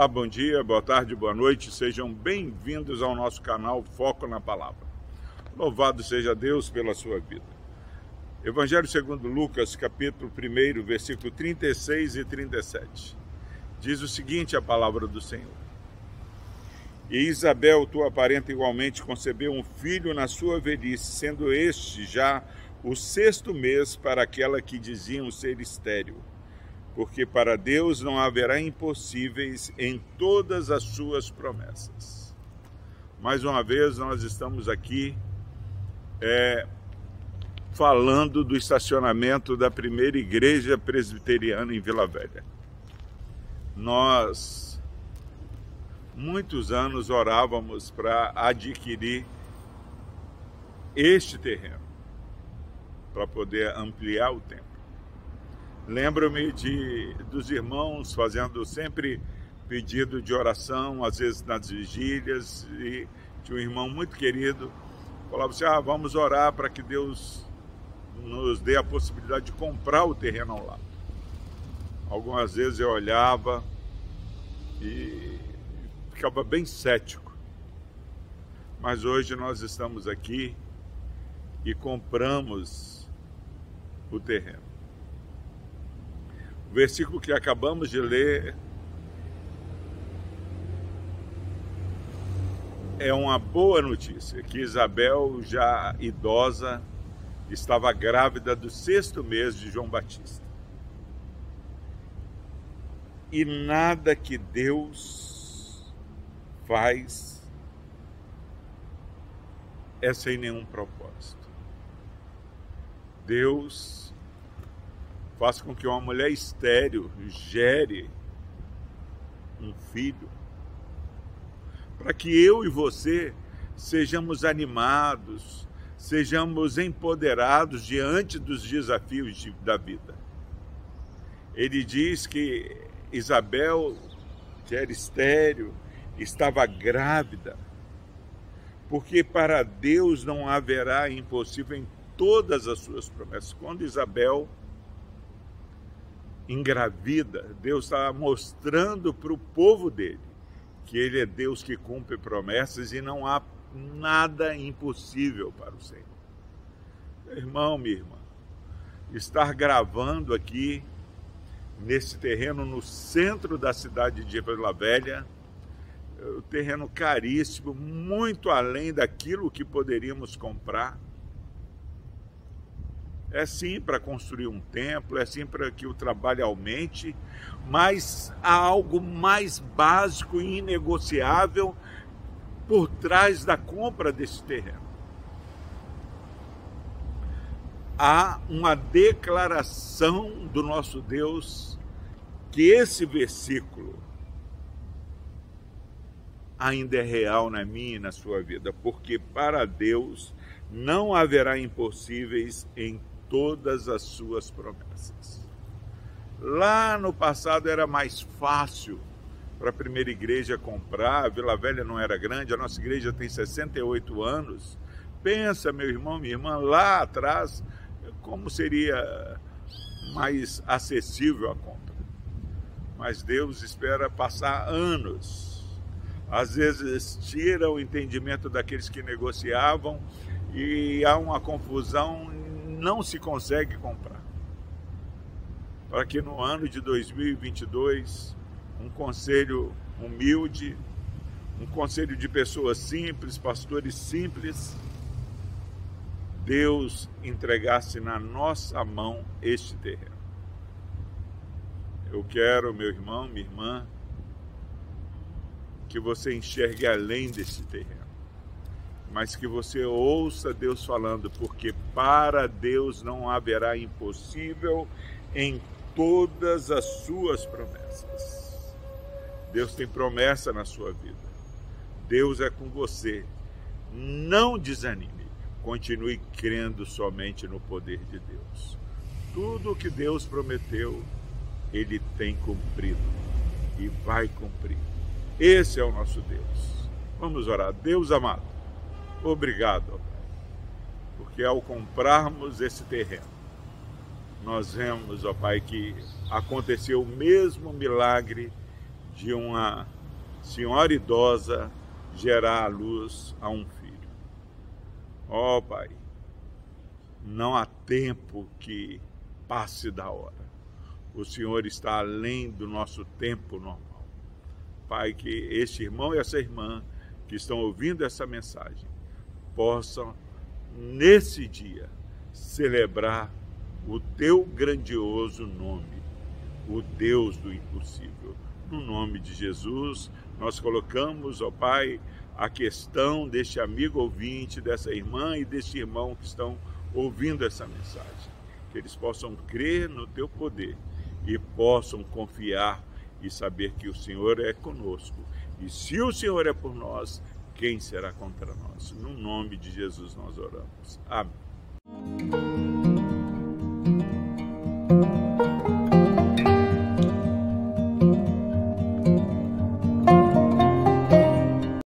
Olá, bom dia, boa tarde, boa noite, sejam bem-vindos ao nosso canal Foco na Palavra. Louvado seja Deus pela sua vida. Evangelho segundo Lucas, capítulo 1, versículo 36 e 37. Diz o seguinte a palavra do Senhor. E Isabel, tua parenta, igualmente concebeu um filho na sua velhice, sendo este já o sexto mês para aquela que diziam ser estéril porque para Deus não haverá impossíveis em todas as suas promessas. Mais uma vez, nós estamos aqui é, falando do estacionamento da primeira igreja presbiteriana em Vila Velha. Nós, muitos anos, orávamos para adquirir este terreno, para poder ampliar o tempo. Lembro-me de dos irmãos fazendo sempre pedido de oração, às vezes nas vigílias, e tinha um irmão muito querido, falava assim: ah, vamos orar para que Deus nos dê a possibilidade de comprar o terreno ao lado. Algumas vezes eu olhava e ficava bem cético. Mas hoje nós estamos aqui e compramos o terreno. Versículo que acabamos de ler é uma boa notícia, que Isabel, já idosa, estava grávida do sexto mês de João Batista. E nada que Deus faz é sem nenhum propósito. Deus faz com que uma mulher estéril gere um filho, para que eu e você sejamos animados, sejamos empoderados diante dos desafios de, da vida. Ele diz que Isabel, que era estéril, estava grávida, porque para Deus não haverá impossível em todas as suas promessas. Quando Isabel engravida, Deus está mostrando para o povo dele que ele é Deus que cumpre promessas e não há nada impossível para o Senhor. Irmão, minha irmã, estar gravando aqui nesse terreno no centro da cidade de Vila Velha, o terreno caríssimo, muito além daquilo que poderíamos comprar é sim para construir um templo, é sim para que o trabalho aumente, mas há algo mais básico e inegociável por trás da compra desse terreno. Há uma declaração do nosso Deus que esse versículo ainda é real na minha e na sua vida, porque para Deus não haverá impossíveis em todas as suas promessas. Lá no passado era mais fácil para a primeira igreja comprar, a Vila Velha não era grande, a nossa igreja tem 68 anos. Pensa, meu irmão, minha irmã, lá atrás, como seria mais acessível a compra. Mas Deus espera passar anos. Às vezes tira o entendimento daqueles que negociavam e há uma confusão não se consegue comprar. Para que no ano de 2022, um conselho humilde, um conselho de pessoas simples, pastores simples, Deus entregasse na nossa mão este terreno. Eu quero, meu irmão, minha irmã, que você enxergue além desse terreno mas que você ouça Deus falando, porque para Deus não haverá impossível em todas as suas promessas. Deus tem promessa na sua vida. Deus é com você. Não desanime. Continue crendo somente no poder de Deus. Tudo o que Deus prometeu, Ele tem cumprido e vai cumprir. Esse é o nosso Deus. Vamos orar. Deus amado Obrigado, porque ao comprarmos esse terreno, nós vemos, ó Pai, que aconteceu o mesmo milagre de uma senhora idosa gerar à luz a um filho. Ó Pai, não há tempo que passe da hora. O Senhor está além do nosso tempo normal. Pai, que este irmão e essa irmã que estão ouvindo essa mensagem possam, nesse dia, celebrar o teu grandioso nome, o Deus do impossível. No nome de Jesus, nós colocamos, ó Pai, a questão deste amigo ouvinte, dessa irmã e deste irmão que estão ouvindo essa mensagem. Que eles possam crer no teu poder e possam confiar e saber que o Senhor é conosco. E se o Senhor é por nós, quem será contra nós? No nome de Jesus nós oramos. Amém.